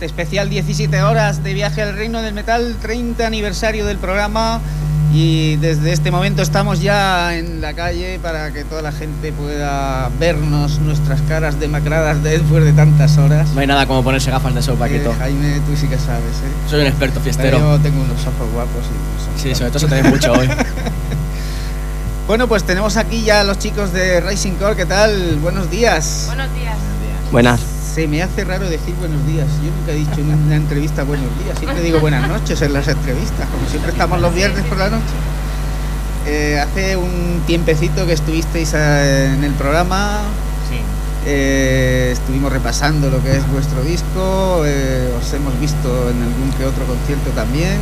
especial 17 horas de viaje al reino del metal, 30 aniversario del programa. Y desde este momento estamos ya en la calle para que toda la gente pueda vernos nuestras caras demacradas después de tantas horas. No hay nada como ponerse gafas de sol, Paquito. Eh, Jaime, tú sí que sabes, ¿eh? Soy un experto fiestero. Yo tengo unos ojos guapos y unos Sí, sobre todo se te ve mucho hoy. Bueno, pues tenemos aquí ya a los chicos de Racing Core. ¿Qué tal? Buenos días. Buenos días. Buenas. Se me hace raro decir buenos días. Yo nunca he dicho en una entrevista buenos días. Siempre digo buenas noches en las entrevistas, como siempre estamos los viernes por la noche. Eh, hace un tiempecito que estuvisteis eh, en el programa. Sí. Eh, estuvimos repasando lo que es vuestro disco. eh, os hemos visto en algún que otro concierto también.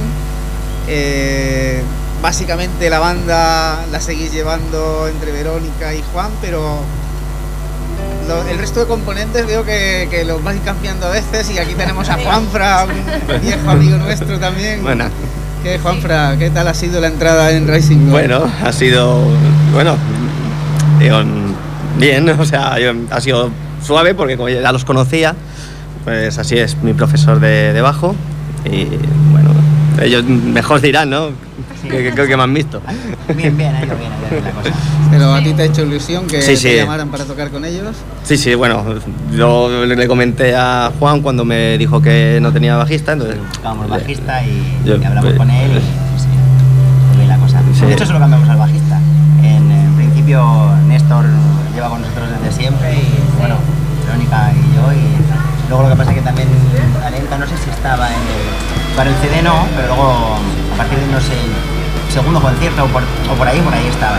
Básicamente la banda la seguís llevando entre Verónica y Juan, pero lo- el resto de componentes veo que, que los vais cambiando a veces y aquí tenemos a Juanfra, un viejo amigo nuestro también. Bueno, ¿Qué, Juanfra, ¿qué tal ha sido la entrada en Racing? Bueno, ha sido, bueno, bien, o sea, ha sido suave porque como ya los conocía, pues así es mi profesor de, de bajo y bueno, ellos mejor dirán, ¿no? Sí. Que, que creo que me han visto. Bien, bien, ido bien, la cosa. Pero a ti te ha hecho ilusión que Sí, te llamaran para tocar con ellos. Sí, sí, bueno, yo le le comenté a Juan cuando me dijo que no tenía bajista, entonces... Buscábamos bajista y, Yo- y hablamos pues- con él y sí, sí, bien la cosa. Sí. De hecho, solo cambiamos al bajista. En, en principio, Néstor lleva con nosotros desde siempre y bueno, Verónica y yo. Y luego lo que pasa es que también Alenta, no sé si estaba en el, para el CD, no, pero luego a partir de no sé, segundo concierto o por, o por ahí, por ahí estaba.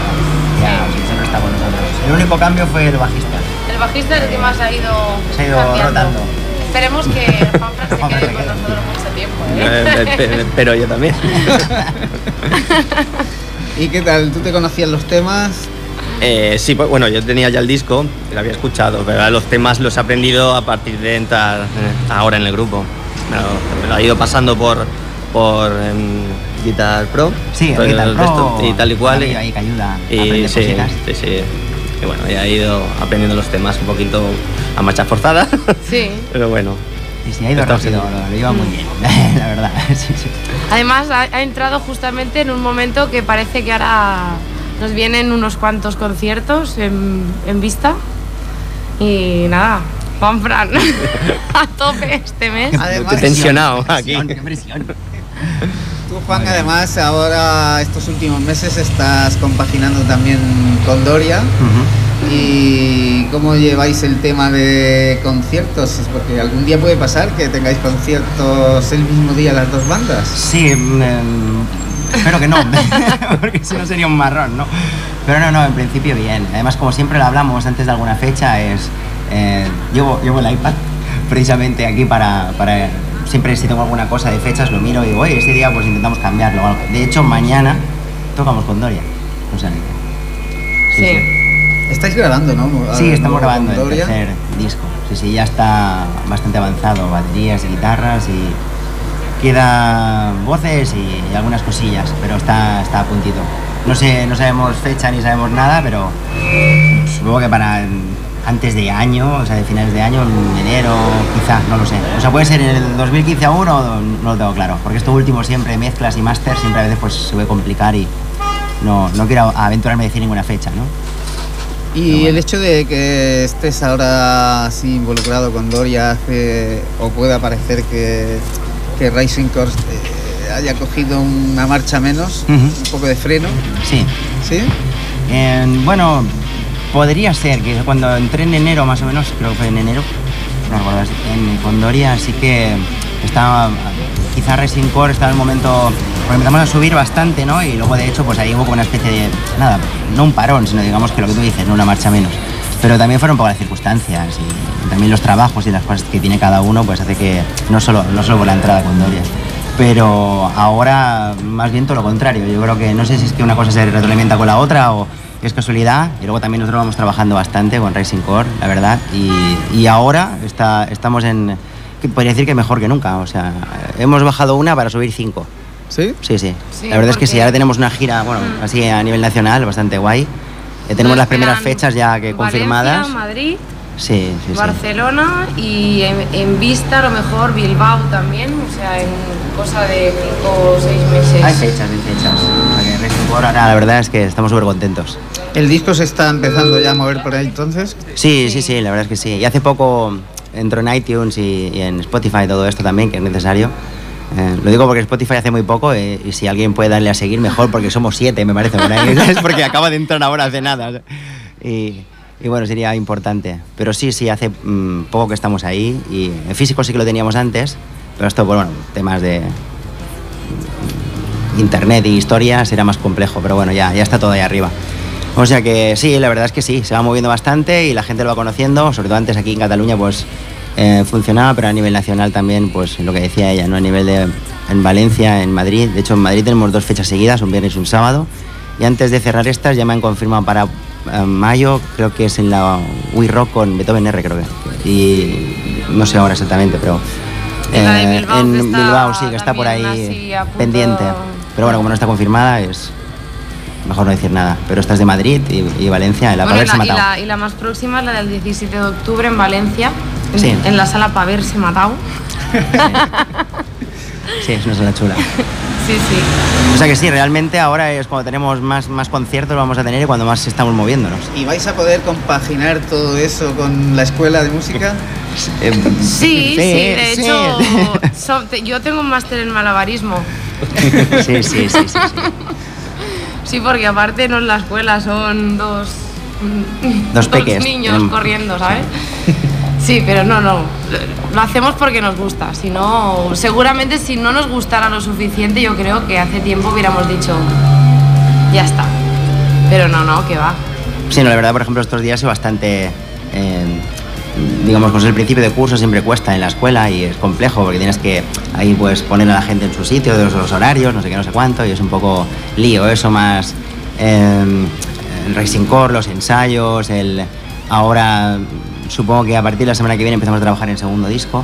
Ya, Sí. siempre está con nosotros. El único cambio fue el bajista. El bajista es el que más ha ido, Se ha ido cambiando. rotando. Esperemos que se quede con nosotros mucho tiempo. ¿eh? Eh, Pero yo también. ¿Y qué tal? ¿Tú te conocías los temas? Eh, sí, pues, bueno, yo tenía ya el disco, lo había escuchado, pero los temas los he aprendido a partir de entrar eh, ahora en el grupo. Me lo, me lo he ido pasando por, por em, Guitar Pro. Sí, el Guitar de Pro, y tal y cual. ahí- ahí que ayuda a y aprender sí, cositas. sí, sí. Y bueno, ya he ido aprendiendo los temas un poquito a marcha forzada, Sí. pero bueno. Y sí, ha ido rápido, lo, lo lleva muy bien, la verdad. Sí, sí. Además, ha, ha entrado justamente en un momento que parece que ahora nos vienen unos cuantos conciertos en, en vista. Y nada, Juanfran, a tope este mes. Además, tensionado aquí. qué presión. Tú, Juan, además, ahora estos últimos meses estás compaginando también con Doria. ¿Y cómo lleváis el tema de conciertos? Porque algún día puede pasar que tengáis conciertos el mismo día las dos bandas. Sí, em, espero que no, porque si no sería un marrón, ¿no? Pero no, no, en principio bien. Además, como siempre lo hablamos antes de alguna fecha, es eh, llevo, llevo el iPad precisamente aquí para, para siempre si tengo alguna cosa de fechas lo miro y digo, oye, este día pues intentamos cambiarlo. o algo". De hecho, mañana tocamos con Doria. O sea, que- Sí. Estáis grabando, ¿no? Sí, estamos grabando el Doria. tercer disco. Sí, sí, ya está bastante avanzado, baterías y guitarras y queda voces y, y algunas cosillas, pero está, está a puntito. No sé, no sabemos fecha ni sabemos nada, pero supongo que para antes de año, o sea, de finales de año, en enero, quizá, no lo sé. O sea, puede ser en el 2015 aún o no lo tengo claro, porque esto último siempre, mezclas y máster, siempre a veces pues se puede complicar y no, no quiero aventurarme a decir ninguna fecha, ¿no? Y el hecho de que estés ahora así involucrado con Doria hace o pueda parecer que, que Racing Course eh, haya cogido una marcha menos, Ujú. un poco de freno, Sí, ¿sí? Eh, bueno, podría ser que cuando entré en enero, más o menos, creo que fue en enero, no recuerdo, en Condoria, sí que estaba, quizá Racing Core estaba en el momento, porque empezamos a subir bastante, ¿no? Y luego, de hecho, pues ahí hubo como una especie de, nada, no un parón, sino digamos que lo que tú dices, una marcha menos. Pero también fueron un poco las circunstancias y también los trabajos y las cosas que tiene cada uno, pues hace que, no solo, no solo por la entrada con Doria, pero ahora más bien todo lo contrario. Yo creo que no sé si es que una cosa se retroalimenta con la otra o es casualidad. Y luego también nosotros vamos trabajando bastante con Racing Core, la verdad. Y, y ahora está, estamos en, que podría decir que mejor que nunca. O sea, hemos bajado una para subir cinco. ¿Sí? Sí, sí. Sí, la verdad es que sí, ahora tenemos una gira, bueno, así a nivel nacional, bastante guay. Eh, tenemos las primeras fechas ya que Valencia, confirmadas. Madrid, Sí, sí, sí. Barcelona y en, en vista a lo mejor Bilbao también, o sea, en cosa de 5 o 6 meses. Hay fechas, hay fechas. O sea que Racing por ahora la verdad es que estamos súper contentos. ¿El disco se está empezando ya a mover por ahí entonces? Sí, sí, sí, la verdad es que sí. Y hace poco entró en iTunes y, y en Spotify todo esto también, que es necesario. Eh, lo digo porque Spotify hace muy poco eh, y si alguien puede darle a seguir mejor, porque somos siete, me parece, ¿sabes? porque acaba de entrar ahora hace nada. Y, y bueno, sería importante. Pero sí, sí, hace mm, poco que estamos ahí y en físico sí que lo teníamos antes, pero esto, bueno, temas de internet y historias era más complejo, pero bueno, ya, ya está todo ahí arriba. O sea que sí, la verdad es que sí, se va moviendo bastante y la gente lo va conociendo, sobre todo antes aquí en Cataluña pues eh, funcionaba, pero a nivel nacional también, pues lo que decía ella, ¿no? A nivel de en Valencia, en Madrid, de hecho en Madrid tenemos dos fechas seguidas, un viernes y un sábado, y antes de cerrar estas ya me han confirmado para eh, mayo, creo que es en la We Rock con Beethoven R, creo que, y no sé ahora exactamente, pero eh, Bilbao, en Bilbao sí, que está por ahí pendiente, pero bueno, como no está confirmada es mejor no decir nada, pero esta es de Madrid y, y Valencia, en la Bueno, y, Paverse la, y, Matado. la, y la más próxima es la del 17 de octubre en Valencia, en, Sí. en la sala Paverse Matao. Sí, es una sala chula. Sí, sí. O sea que sí, realmente ahora es cuando tenemos más, más conciertos vamos a tener y cuando más estamos moviéndonos. ¿Y vais a poder compaginar todo eso con la escuela de música? Eh, Sí, sí, de sí. hecho, so- te- yo tengo un máster en malabarismo. Sí, sí, sí, sí, sí. Porque aparte no en la escuela, son dos, Dos peques. niños Em, corriendo, ¿sabes? Sí, pero no, no. Lo hacemos porque nos gusta. Si no, seguramente si no nos gustara lo suficiente, yo creo que hace tiempo hubiéramos dicho, ya está. Pero no, no, que va. Sí, no, la verdad, por ejemplo, estos días es bastante. eh, digamos, pues el principio de curso siempre cuesta en la escuela y es complejo porque tienes que ahí pues poner a la gente en su sitio, de los, los horarios, no sé qué, no sé cuánto, y es un poco lío eso más. eh, el Racing Core, los ensayos, el. Ahora supongo que a partir de la semana que viene empezamos a trabajar en segundo disco.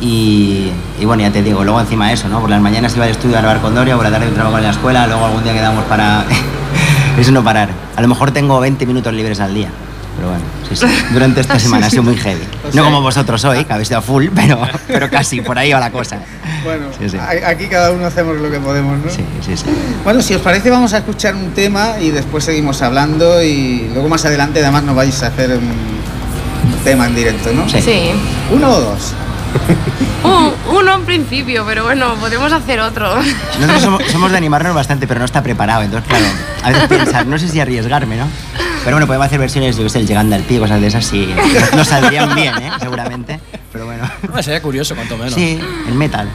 Y, y bueno, ya te digo, luego encima eso, ¿no? Por las mañanas iba al estudio a grabar con Doria, por la tarde trabajo en la escuela, luego algún día quedamos para... eso no parar. A lo mejor tengo 20 minutos libres al día. Pero bueno, sí, sí. Durante esta semana ha sido muy heavy. O sea- No como vosotros hoy, que habéis ido a full, pero, pero casi, por ahí va la cosa. Bueno, Sí, sí. a- aquí cada uno hacemos lo que podemos, ¿no? Sí, sí, sí. Bueno, si os parece vamos a escuchar un tema y después seguimos hablando y luego más adelante además nos vais a hacer un tema en directo, ¿no? Sí. Sí. ¿Uno o dos? Un- uno en principio, pero bueno, podemos hacer otro. Nosotros somos, somos de animarnos bastante, pero no está preparado. Entonces, claro, a veces pensar, no sé si arriesgarme, ¿no? Pero bueno, podemos hacer versiones, yo qué sé, el llegando al pie, cosas de esas, sí. Nos saldrían bien, ¿eh? Seguramente. Pero bueno. Bueno, sería curioso, cuanto menos. Sí, el metal.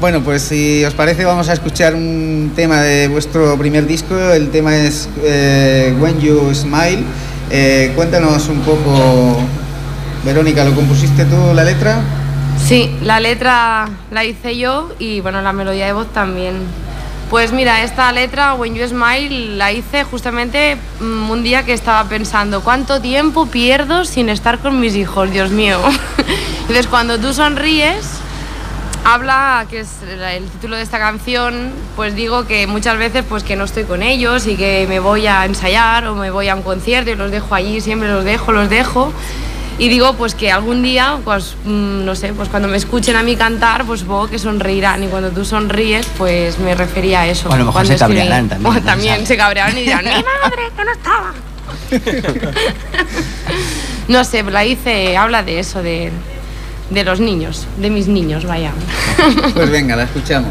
Bueno, pues si os parece vamos a escuchar un tema de vuestro primer disco. El tema es eh, When You Smile. Eh, cuéntanos un poco, Verónica, ¿lo compusiste tú la letra? Sí, la letra la hice yo y bueno, la melodía de voz también. Pues mira, esta letra, When You Smile, la hice justamente mm, un día que estaba pensando, ¿cuánto tiempo pierdo sin estar con mis hijos? Dios mío. Entonces, cuando tú sonríes, habla, que es el título de esta canción, pues digo que muchas veces pues que no estoy con ellos y que me voy a ensayar o me voy a un concierto y los dejo allí, siempre los dejo, los dejo. Y digo pues que algún día, pues mm, no sé, pues cuando me escuchen a mí cantar, pues supongo que sonreirán y cuando tú sonríes, pues me refería a eso. O a lo mejor cuando se cabrearán también, O también se cabrearán y dirán, mi madre, que no estaba. no sé, la hice, habla de eso, de, de los niños, de mis niños, vaya. Pues venga, la escuchamos.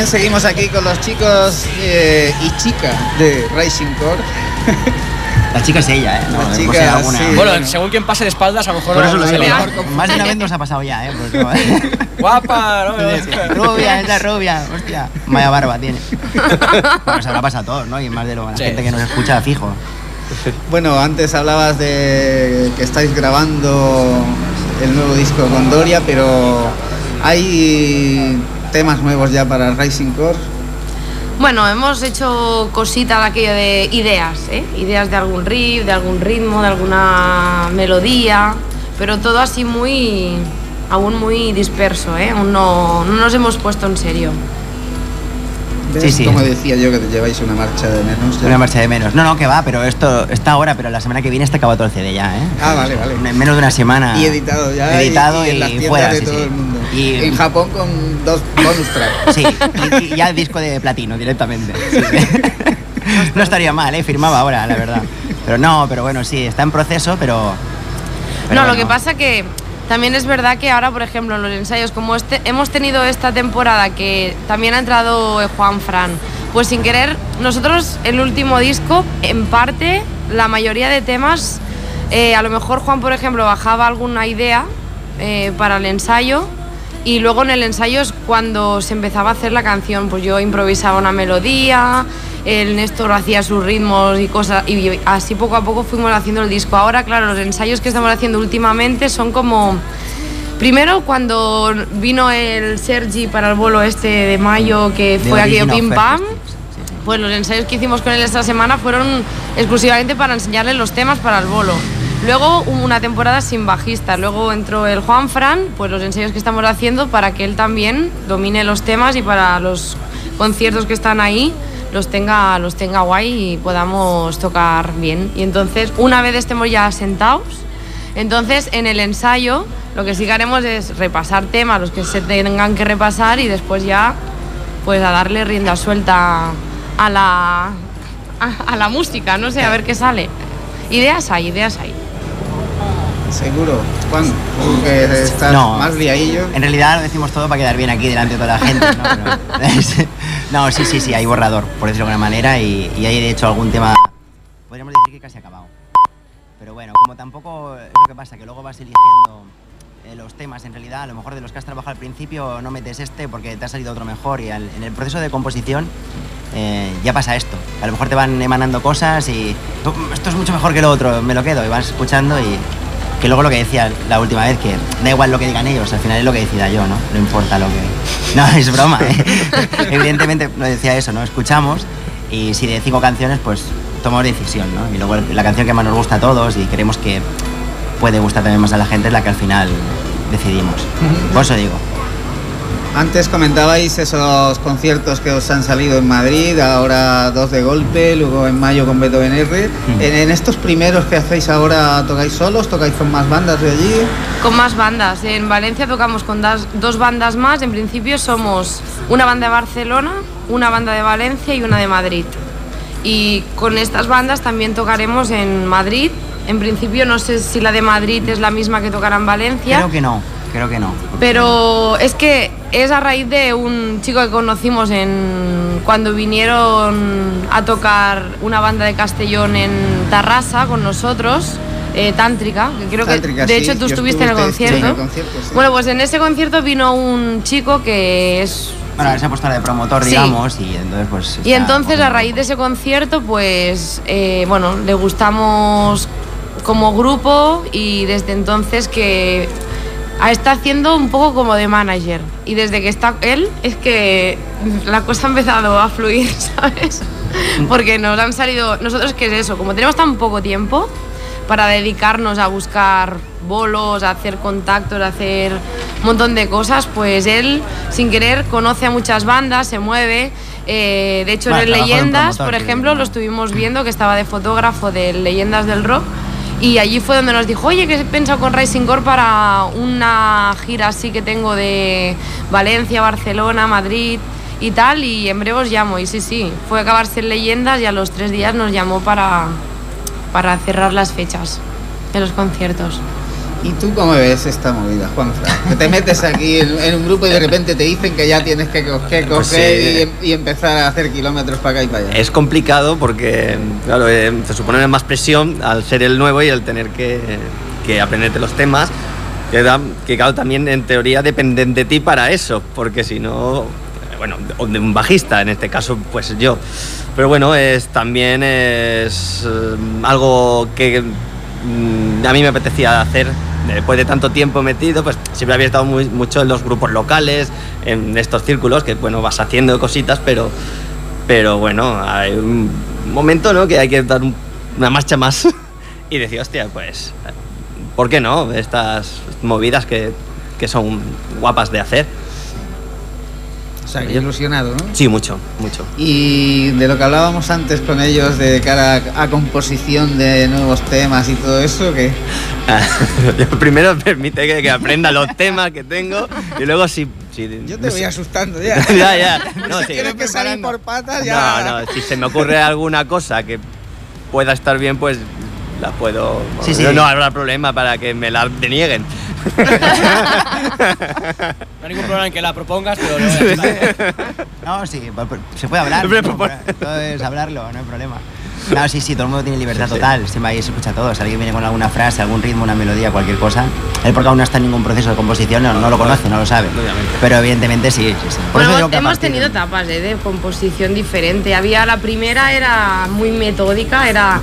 Bien, seguimos aquí con los chicos eh, y chicas de Racing Core. La chica es ella, ¿eh? No, La chica, hay alguna. sí. Bueno, bueno. según quien pase de espaldas, a lo mejor Por eso lo se digo. Más de una vez nos ha pasado ya, ¿eh? Por eso. Guapa, ¿no? rubia, esa rubia, hostia. Vaya barba tiene. Bueno, se habrá pasado a todos, ¿no? Y más de lo la Sí. gente que nos escucha fijo. Bueno, antes hablabas de que estáis grabando el nuevo disco con Doria, pero hay temas nuevos ya para Racing Core. Bueno, hemos hecho cositas de aquello de ideas, ¿eh? Ideas de algún riff, de algún ritmo, de alguna melodía, pero todo así muy. aún muy disperso, ¿eh? Aún no, no nos hemos puesto en serio. ¿Ves? Sí, sí. Como decía yo, que te lleváis una marcha de menos. ya. Una marcha de menos. No, no, que va, pero esto está ahora, pero la semana que viene está acabado todo el CD ya, ¿eh? Ah, vale, vale. En menos de una semana. Y editado ya. Editado y, en las tiendas fuera, de sí, todo sí. el mundo. Y, En Japón con dos bonus tracks. Sí, y, y ya el disco de platino directamente. No estaría mal, ¿eh? Firmaba ahora, la verdad. Pero no, pero bueno, sí, está en proceso, pero. pero no, lo que pasa que también es verdad que ahora, por ejemplo, en los ensayos, como este, hemos tenido esta temporada que también ha entrado eh, Juan Fran, pues sin querer, nosotros el último disco, en parte, la mayoría de temas, eh, a lo mejor Juan, por ejemplo, bajaba alguna idea eh, para el ensayo. Y luego en el ensayo es cuando se empezaba a hacer la canción, pues yo improvisaba una melodía, el Néstor hacía sus ritmos y cosas, y así poco a poco fuimos haciendo el disco. Ahora, claro, los ensayos que estamos haciendo últimamente son como... Primero, cuando vino el Sergi para el bolo este de mayo, que The fue aquello pim pam, pues los ensayos que hicimos con él esta semana fueron exclusivamente para enseñarle los temas para el bolo. Luego hubo una temporada sin bajista, luego entró el Juan Fran, pues los ensayos que estamos haciendo para que él también domine los temas y para los conciertos que están ahí los tenga, los tenga guay y podamos tocar bien. Y entonces, una vez estemos ya sentados, entonces en el ensayo lo que sí que haremos es repasar temas, los que se tengan que repasar y después ya pues a darle rienda suelta a la, a, a la música, no sé, a ver qué sale. Ideas hay, ideas hay. Seguro. Juan, tú que estás No. más liadillo. En realidad lo decimos todo para quedar bien aquí delante de toda la gente, ¿no? No, sí, sí, sí, hay borrador, por decirlo de alguna manera, y, hay de hecho algún tema, podríamos decir que casi acabado. Pero bueno, como tampoco es lo que pasa, que luego vas eligiendo eh, los temas, en realidad, a lo mejor de los que has trabajado al principio no metes este porque te ha salido otro mejor, y en el proceso de composición eh, ya pasa esto. A lo mejor te van emanando cosas y "Um, esto es mucho mejor que lo otro, me lo quedo, y vas escuchando y que luego lo que decía la última vez, que da igual lo que digan ellos, al final es lo que decida yo, ¿no? No importa lo que... No, es broma, ¿eh? Evidentemente lo decía eso, ¿no? Escuchamos y si de cinco canciones, pues tomamos decisión, ¿no? Y luego la canción que más nos gusta a todos y creemos que puede gustar también más a la gente es la que al final decidimos. Por eso digo. Antes comentabais esos conciertos que os han salido en Madrid, ahora dos de golpe, luego en mayo con Beethoven R. Mm. En, en estos primeros que hacéis ahora, ¿tocáis solos? ¿Tocáis con más bandas de allí? Con más bandas. En Valencia tocamos con das- dos bandas más. En principio somos una banda de Barcelona, una banda de Valencia y una de Madrid. Y con estas bandas también tocaremos en Madrid. En principio no sé si la de Madrid es la misma que tocará en Valencia. Creo que no, creo que no. Pero es que es a raíz de un chico que conocimos en cuando vinieron a tocar una banda de Castellón en Tarrasa con nosotros, eh, Tántrica, que creo Tántrica, que de sí, hecho tú estuviste en el concierto. en el concierto, sí. Bueno, pues en ese concierto vino un chico que es Bueno, se ha puesto de promotor, Sí. digamos, y entonces pues... y entonces a raíz de ese concierto, pues eh, bueno, le gustamos como grupo y desde entonces que está haciendo un poco como de manager. Y desde que está él es que la cosa ha empezado a fluir, ¿sabes? Porque nos han salido, nosotros qué es eso, como tenemos tan poco tiempo para dedicarnos a buscar bolos, a hacer contactos, a hacer un montón de cosas, pues él sin querer conoce a muchas bandas, se mueve. eh, de hecho, Bueno, en Leyendas, por que ejemplo, lo estuvimos viendo que estaba de fotógrafo de Leyendas del Rock. Y allí fue donde nos dijo, oye, que he pensado con Rising Core para una gira así que tengo de Valencia, Barcelona, Madrid y tal. Y en breve os llamo. Y sí, sí, fue a acabarse en Leyendas y a los tres días nos llamó para, para cerrar las fechas de los conciertos. ¿Y tú cómo ves esta movida, Juanfran? Que te metes aquí en, en un grupo y de repente te dicen que ya tienes que coger, Pues coger sí. y, em- y empezar a hacer kilómetros para acá y para allá. Es complicado porque, claro, eh, se supone más presión al ser el nuevo y el tener que, que aprenderte los temas, que, da- que claro, también en teoría dependen de ti para eso, porque si no, bueno, o de un bajista, en este caso, pues yo. Pero bueno, es también es eh, algo que mm, a mí me apetecía hacer después de tanto tiempo metido, pues siempre había estado muy- mucho en los grupos locales, en estos círculos, que bueno, vas haciendo cositas, pero, pero bueno, hay un momento ¿no? que hay que dar un- una marcha más y decir, hostia, pues, ¿por qué no? Estas movidas que, que son guapas de hacer. O sea, que ilusionado, ¿no? Sí, mucho, mucho. Y de lo que hablábamos antes con ellos de cara a, a composición de nuevos temas y todo eso, que primero permite que, que aprenda los temas que tengo y luego si... si yo no te voy sé- asustando ya. ya, ya. No, si sí. tienes que salir por patas, ya. No, no, si se me ocurre alguna cosa que pueda estar bien, pues la puedo. Sí, sí. No, no habrá problema para que me la denieguen. No hay ningún problema en que la propongas, pero no. No, sí, se puede hablar. Hombre, ¿no? por- Todo es hablarlo, no hay problema. No, sí, sí, todo el mundo tiene libertad total. Siempre ahí se escucha todo. Si alguien viene con alguna frase, algún ritmo, una melodía, cualquier cosa. Él, porque aún no está en ningún proceso de composición, no, no lo conoce, no lo sabe. Obviamente. Pero evidentemente sí, sí, sí. Por Bueno, eso digo que a hemos partir tenido etapas eh, de composición diferente. Había la primera era muy metódica, era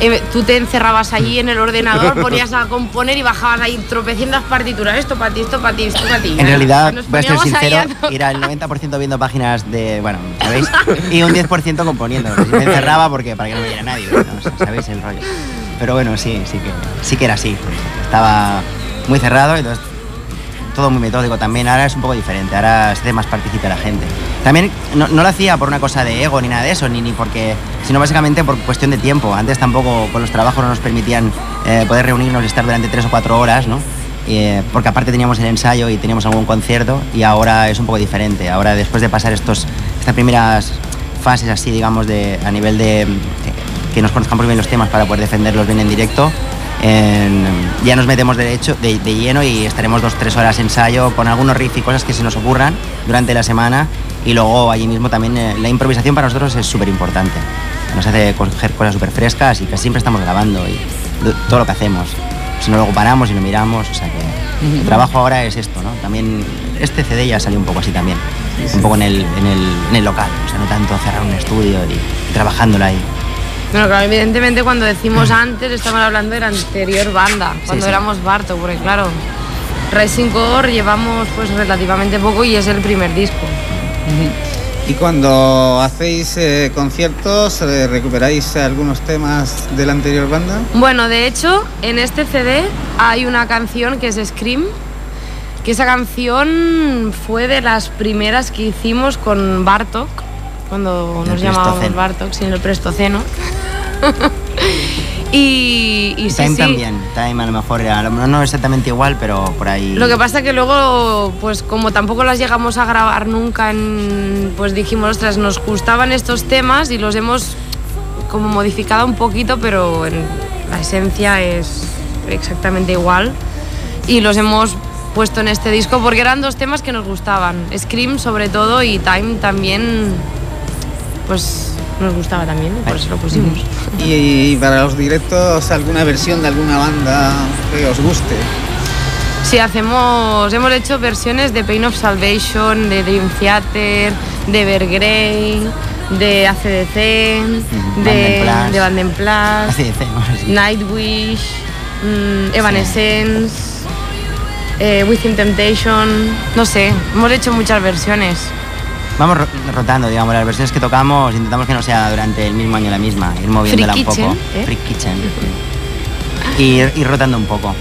eh, tú te encerrabas allí en el ordenador, ponías a componer y bajabas ahí tropecientas partituras. Esto para ti, esto para ti, esto para ti. En realidad, Nos voy a ser sincero, a era el 90% viendo páginas de, bueno, ¿sabéis? Y un 10% componiendo. Me encerraba porque para que no me viera nadie, ¿no? O sea, ¿sabéis el rollo? Pero bueno, sí, sí que, sí que era así. Estaba muy cerrado y entonces todo muy metódico también. Ahora es un poco diferente, ahora se hace más participe la gente. También no, no lo hacía por una cosa de ego ni nada de eso, ni, ni porque, sino básicamente por cuestión de tiempo. Antes tampoco con los trabajos no nos permitían eh, poder reunirnos y estar durante tres o cuatro horas, ¿no? Eh, porque aparte teníamos el ensayo y teníamos algún concierto y ahora es un poco diferente. Ahora después de pasar estos, estas primeras fases así, digamos, de, a nivel de eh, que nos conozcamos bien los temas para poder defenderlos bien en directo, en- ya nos metemos de, hecho, de, de lleno y estaremos dos, tres horas ensayo con algunos riffs y cosas que se nos ocurran durante la semana y luego allí mismo también eh, la improvisación para nosotros es súper importante. Nos hace coger cosas súper frescas y que siempre estamos grabando y todo lo que hacemos. Si no luego paramos y lo miramos, o sea que el trabajo ahora es esto, ¿no? También este CD ya salió un poco así también, un poco en el, en, el, en el local, o sea, no tanto cerrar un estudio y, y trabajándolo ahí. Bueno, claro, evidentemente cuando decimos antes estamos hablando de la anterior banda, cuando sí. éramos Barto, porque claro, Rising Core llevamos pues relativamente poco y es el primer disco. Y cuando hacéis eh, conciertos, eh, ¿recuperáis algunos temas de la anterior banda? Bueno, de hecho, en este CD hay una canción que es Scream, que esa canción fue de las primeras que hicimos con Bartok, cuando nos llamábamos. Bartok, sin el Prestoceno. y, y sí, Time sí. también, Time a lo mejor a lo mejor no exactamente igual, pero por ahí... Lo que pasa que luego, pues como tampoco las llegamos a grabar nunca, en, pues dijimos, ostras, nos gustaban estos temas y los hemos como modificado un poquito, pero en la esencia es exactamente igual. Y los hemos puesto en este disco porque eran dos temas que nos gustaban. Scream sobre todo y Time también, pues nos gustaba también, y por eso lo pusimos. Y, para los directos, ¿alguna versión de alguna banda que os guste? Sí, hacemos, hemos hecho versiones de Pain of Salvation, de Dream Theater, de Evergrey, de ACDC, de, Vanden Plus. de sí. Nightwish, mm, Evanescence, eh, Within Temptation, no sé, hemos hecho muchas versiones. Vamos ro- rotando, digamos, las versiones que tocamos, intentamos que no sea durante el mismo año la misma, ir moviéndola Free un poco. Kitchen, ¿eh? Free Kitchen. Y ir, ir rotando un poco.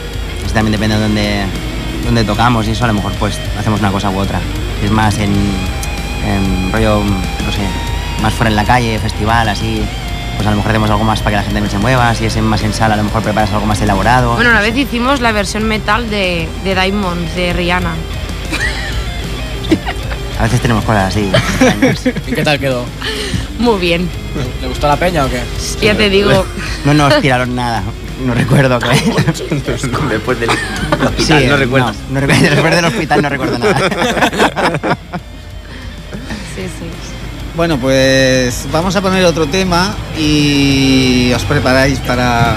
Eso también depende de dónde, dónde tocamos y eso a lo mejor pues hacemos una cosa u otra. Es más en, en rollo, no sé, más fuera en la calle, festival, así, pues a lo mejor hacemos algo más para que la gente no se mueva. Si es en- más en sala, a lo mejor preparas algo más elaborado. Bueno, una vez hicimos la versión metal de, de Diamonds, de Rihanna. A veces tenemos cosas así. ¿Y qué tal quedó? Muy bien. ¿Le gustó la peña o qué? Ya te digo. No nos tiraron nada. No recuerdo que. Después del hospital, Sí, no recuerdas. No, no recuerdo- después del hospital no recuerdo nada. Sí, sí. Bueno, pues vamos a poner otro tema y os preparáis para,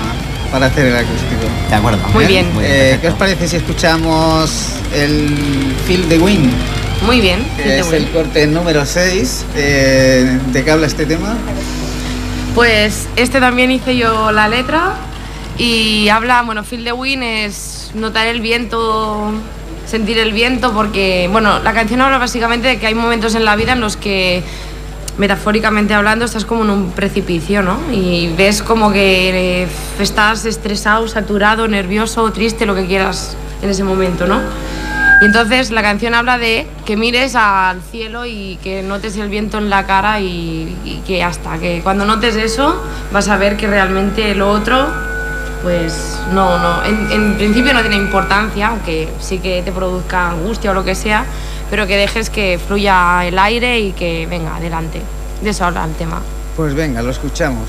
para hacer el acústico. De acuerdo. Muy ¿Eh? bien. Muy bien, Eh, ¿Qué os parece si escuchamos el Feel the Wind? Muy bien. Es el corte número 6. ¿De qué habla este tema? Pues este también hice yo la letra y habla, bueno, Feel the Wind es notar el viento, sentir el viento, porque, bueno, la canción habla básicamente de que hay momentos en la vida en los que, metafóricamente hablando, estás como en un precipicio, ¿no? Y ves como que eh, estás estresado, saturado, nervioso, triste, lo que quieras en ese momento, ¿no? Y entonces la canción habla de que mires al cielo y que notes el viento en la cara y, que hasta que cuando notes eso vas a ver que realmente lo otro pues no, no, en, en principio no tiene importancia, aunque sí que te produzca angustia o lo que sea, pero que dejes que fluya el aire y que venga adelante. De eso habla el tema. Pues venga, lo escuchamos.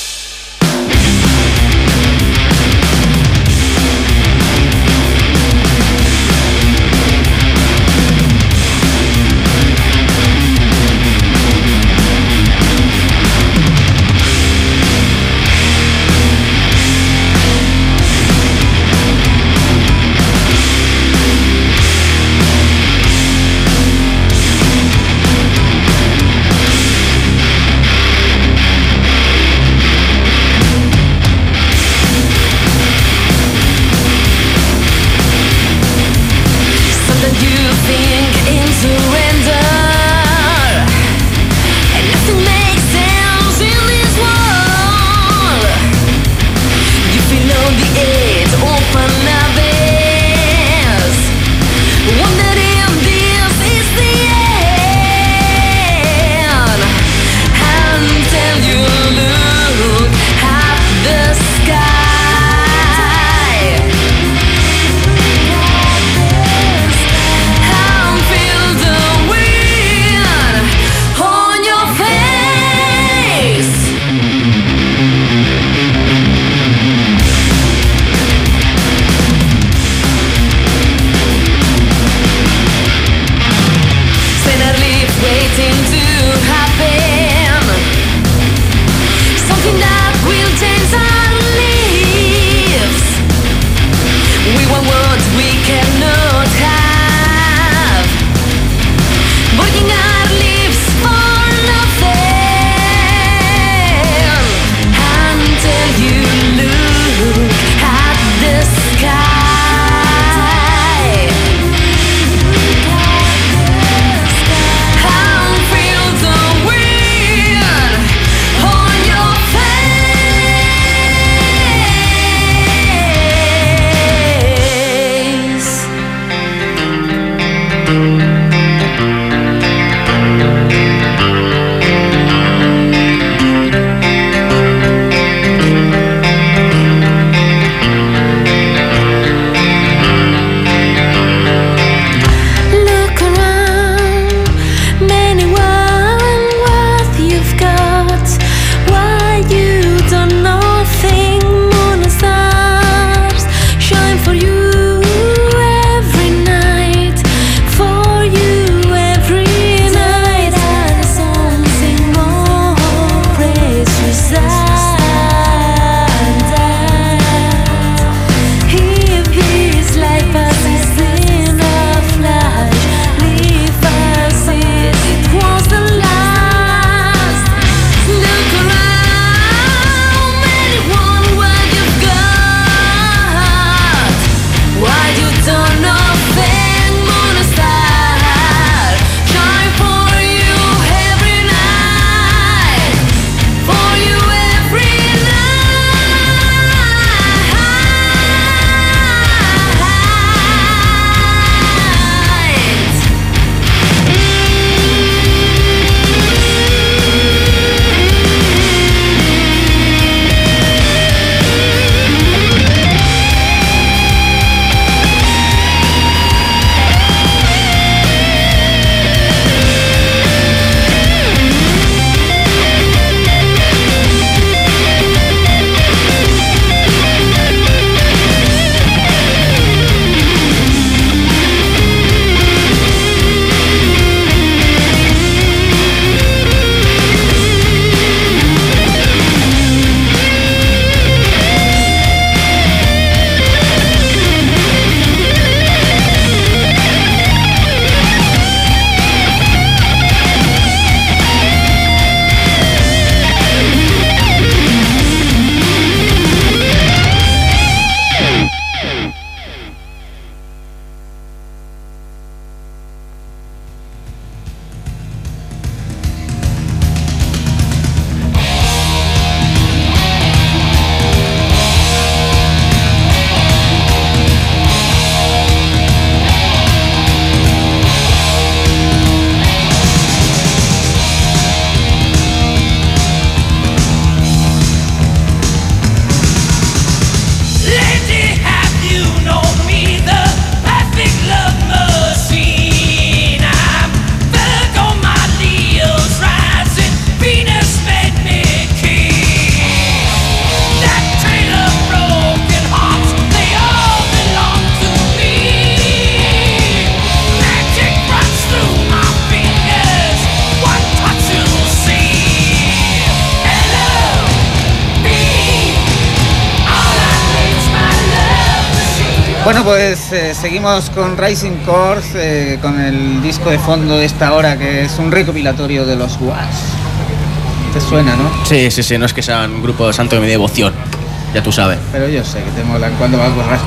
Pues eh, seguimos con Rising Course, eh, con el disco de fondo de esta hora, que es un recopilatorio de los Was. Te suena, ¿no? Sí, sí, sí, no es que sea un grupo de santo de mi devoción. Ya tú sabes. Pero yo sé que te molan cuando vas borracho.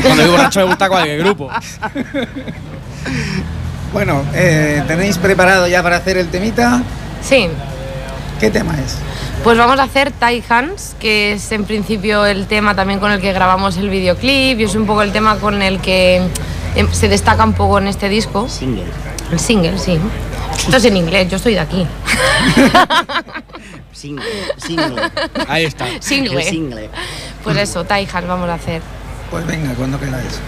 Cuando vivo borracho me gusta cualquier grupo. Bueno, eh, ¿tenéis preparado ya para hacer el temita? Sí, ¿Qué tema es? Pues vamos a hacer Thai Hands, que es en principio el tema también con el que grabamos el videoclip y es un poco el tema con el que em, se destaca un poco en este disco. Single. El single, sí. Esto es en inglés, yo estoy de aquí. Single. Single. Ahí está. El Single. single. Pues eso, Thai Hands vamos a hacer. Pues venga, cuando queráis.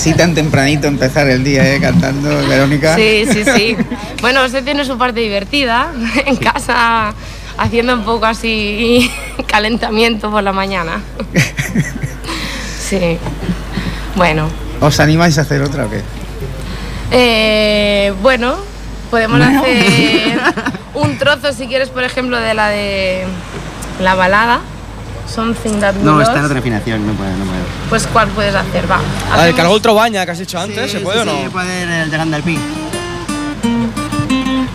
Así tan tempranito empezar el día, ¿eh? Cantando, Verónica. sí, sí, sí. Bueno, usted tiene su parte divertida en casa, haciendo un poco así calentamiento por la mañana. Sí. Bueno, ¿Os animáis a hacer otra o qué? eh, bueno, podemos hacer un trozo si quieres, por ejemplo, de la de la balada. Something that we No, lost. está en otra afinación, no puedo, no puedo. Pues ¿cuál puedes hacer? Va. Ah, el el trobaña que has dicho antes, ¿se puede o no? Sí, puede ir el de Gandalf.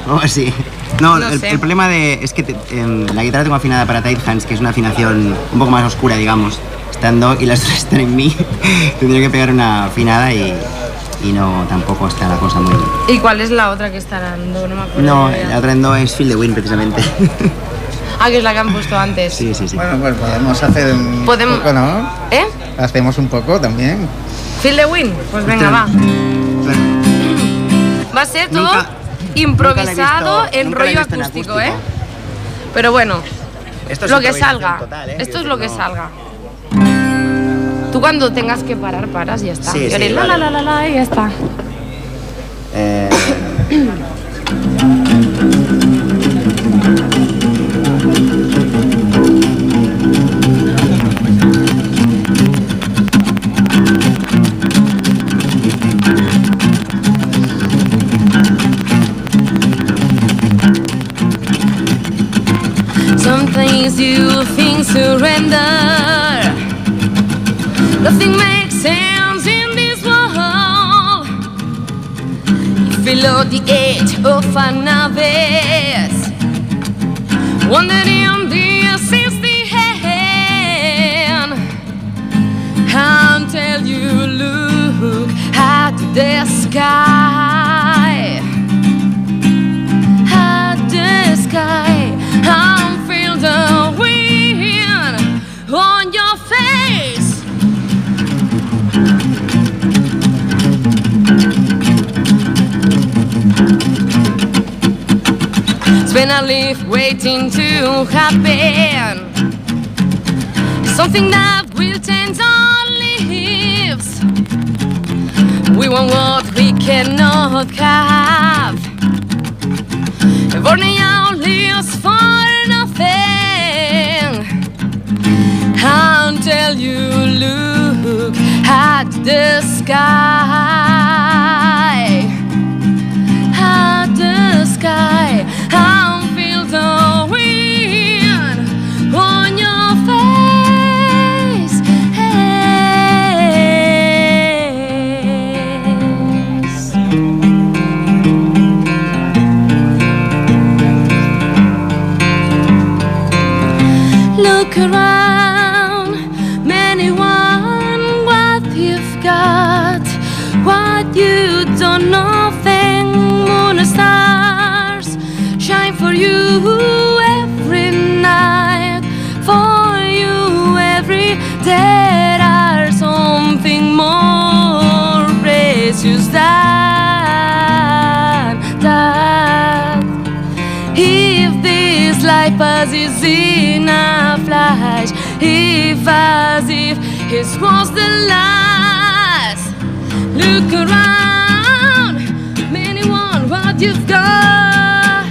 O así. No, No el, sé. el problema de, es que te- em, la guitarra tengo afinada para tight hands, que es una afinación un poco más oscura, digamos, estando y las dos están en mí. Tendría que pegar una afinada y, y no, tampoco está la cosa muy. ¿Y cuál es la otra que está dando? No me acuerdo. No, ya. la otra en do es Feel the Wind, precisamente. Ah, que es la que han puesto antes. sí, sí, sí. Bueno, pues podemos hacer un Podemos- poco, ¿no? ¿Eh? Hacemos un poco también. Feel the win. Pues venga, va. Va a ser todo Nunca- improvisado nunca la he visto- en nunca la he rollo visto en acústico, acústico. ¿eh? Pero bueno, Esto es lo que improvisación salga. total, ¿eh? Esto es Quiero lo que decir, no- salga. Tú cuando tengas que parar, paras y ya está. Sí, Y sí, haré la, vale. la, la, la, la, y ya está. Eh, it was the last, look around, many want what you've got,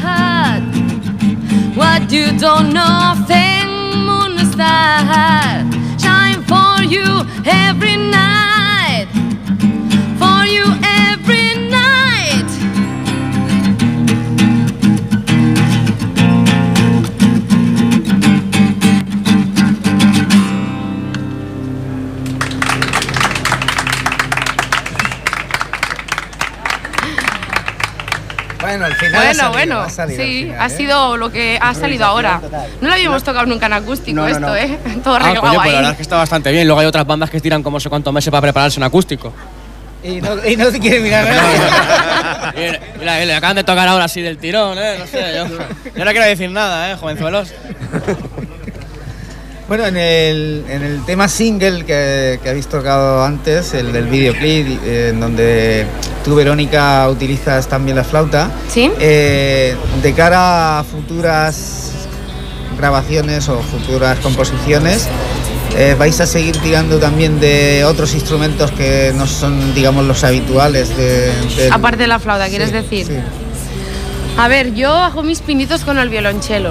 what you don't know. Thing moon star. Shine for you every night, salido, bueno, ha salido sí, final, ha ¿eh? sido lo que ha salido ahora. No lo habíamos tocado nunca en acústico No, no, esto. ¿eh? Todo Ah, coño, pues la verdad ahí. es que está bastante bien. Luego hay otras bandas que tiran como sé cuántos meses para prepararse un acústico. Y no, y no te quiere mirar nada. Y, y le acaban de tocar ahora así del tirón, ¿eh? No sé, yo, yo no quiero decir nada, ¿eh, jovenzuelos? Bueno, en el, en el tema single que, que habéis tocado antes, el del videoclip, eh, en donde tú, Verónica, utilizas también la flauta, ¿Sí? eh, de cara a futuras grabaciones o futuras composiciones, Eh, ¿Vais a seguir tirando también de otros instrumentos que no son, digamos, los habituales? De, del- Aparte de la flauta, ¿quieres Sí, decir? sí. A ver, yo hago mis pinitos con el violonchelo.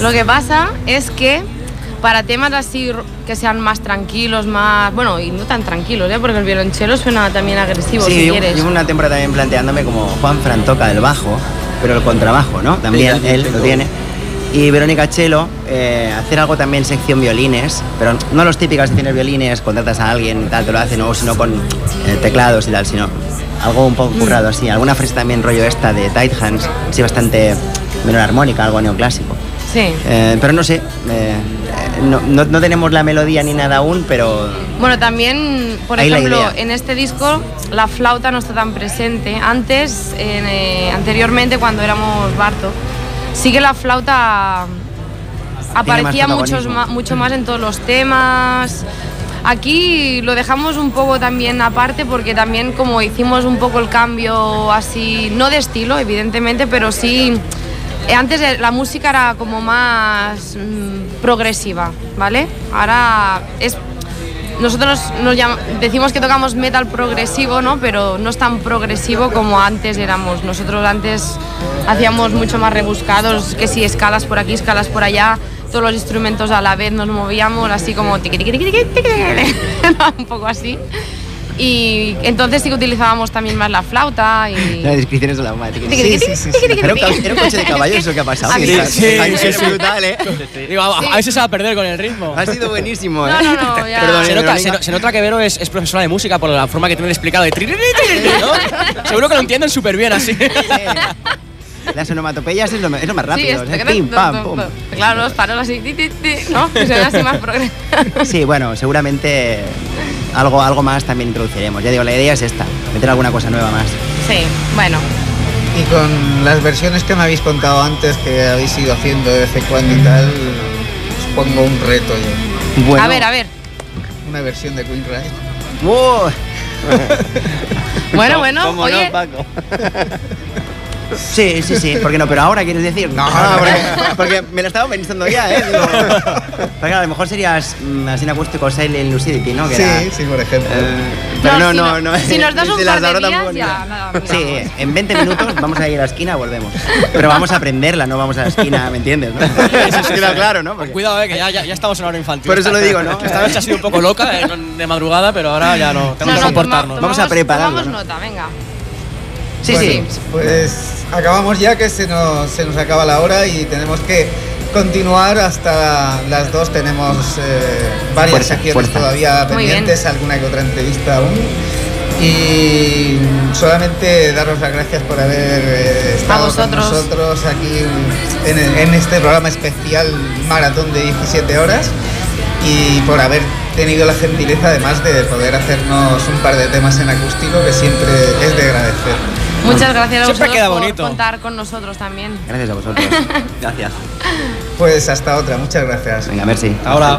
Lo que pasa es que para temas así que sean más tranquilos, más. Bueno, y no tan tranquilos, ¿eh? porque el violonchelo suena también agresivo Sí, si llevo, quieres. llevo una temporada también planteándome como Juan Fran toca el bajo, pero el contrabajo, ¿no? También Sí, él tengo. lo tiene. Y Verónica Chelo, eh, hacer algo también sección violines, pero no los típicas secciones violines, contratas a alguien y tal, te lo hace, no, sino con eh, teclados y tal, sino algo un Mm. poco currado así. Alguna frase también rollo esta de Tight Hands, así bastante menor armónica, algo neoclásico. Sí. Eh, pero no sé, no, no- no tenemos la melodía ni nada aún, pero Bueno, también, por ejemplo, en este disco la flauta no está tan presente. Antes, eh, anteriormente, cuando éramos Barto, sí que la flauta aparecía más muchos ma- mucho más en todos los temas. Aquí lo dejamos un poco también aparte porque también como hicimos un poco el cambio así, no de estilo evidentemente, pero sí, antes eh, la música era como más mm, progresiva, ¿vale? Ahora es nosotros nos llam- decimos que tocamos metal progresivo, ¿no? Pero no es tan progresivo como antes éramos. Nosotros antes hacíamos mucho más rebuscados, que si escalas por aquí, escalas por allá, todos los instrumentos a la vez nos movíamos así como un poco así. Y entonces sí que utilizábamos también más la flauta y... las descripciones de la madre. Tiqui, tiqui, tiqui, sí, sí, tiqui, tiqui, Era un, ca- tiqui. era un coche de caballos eso que ha pasado. A mí- Está- Sí, está- sí, es sí. brutal, ¿eh? Digo, a, a veces se va a perder con el ritmo. Ha sido buenísimo, ¿eh? No, no, no, ya. Perdón, Se ¿eh, nota, Verónica? se, no- se nota que Vero es, es profesora de música por la forma que tiene explicado. Seguro que lo entienden súper bien así. Las onomatopeyas es lo, es lo más rápido. Sí, o sea, es- pim, pam, pum. Claro, los paros así, ti, ti, ti, ¿no? Que suena así más progresivo. Sí, bueno, seguramente algo, algo más también introduciremos. Ya digo, la idea es esta, meter alguna cosa nueva más. Sí, bueno. Y con las versiones que me habéis contado antes, que habéis ido haciendo de vez en cuando y tal, os pongo un reto yo. Bueno, A ver, a ver. Una versión de Queen Ride. ¡Uh! Bueno, bueno, ¿Cómo oye. no, Paco? Sí, sí, sí, ¿por qué no? Pero ahora quieres decir. No, Ah, no, porque, porque me lo estaba pensando ya, ¿eh? Digo, pero claro, a lo mejor serías mm, así en acústico Silent Lucidity, ¿no? Que Sí, era- sí, por ejemplo. Eh, pero no, si no, no. Si nos das un par de días, ya, nada. Sí, en 20 minutos vamos a ir a la esquina, volvemos. Pero vamos a aprenderla, no vamos a la esquina, ¿me entiendes? ¿no? Eso queda claro, ¿no? Porque- Cuidado, eh, que ya, ya, ya estamos en hora infantil. Por eso lo digo, ¿no? Esta noche ha sido un poco loca eh, no- de madrugada, pero ahora ya no. Tenemos que comportarnos. Vamos a prepararlo, Tomamos ¿no? nota, venga. Sí, Bueno, sí. Pues acabamos ya que se nos, se nos acaba la hora y tenemos que continuar hasta las dos. Tenemos eh, varias Fuerza, secciones fuerza. todavía pendientes, alguna que otra entrevista aún. Y solamente daros las gracias por haber eh, estado con nosotros aquí en, en este programa especial maratón de 17 horas y por haber tenido la gentileza además de poder hacernos un par de temas en acústico que siempre es de agradecer. Muchas gracias a Siempre vosotros queda por contar con nosotros también. Gracias a vosotros. Gracias. Pues hasta otra, muchas gracias. Venga, merci. Ahora.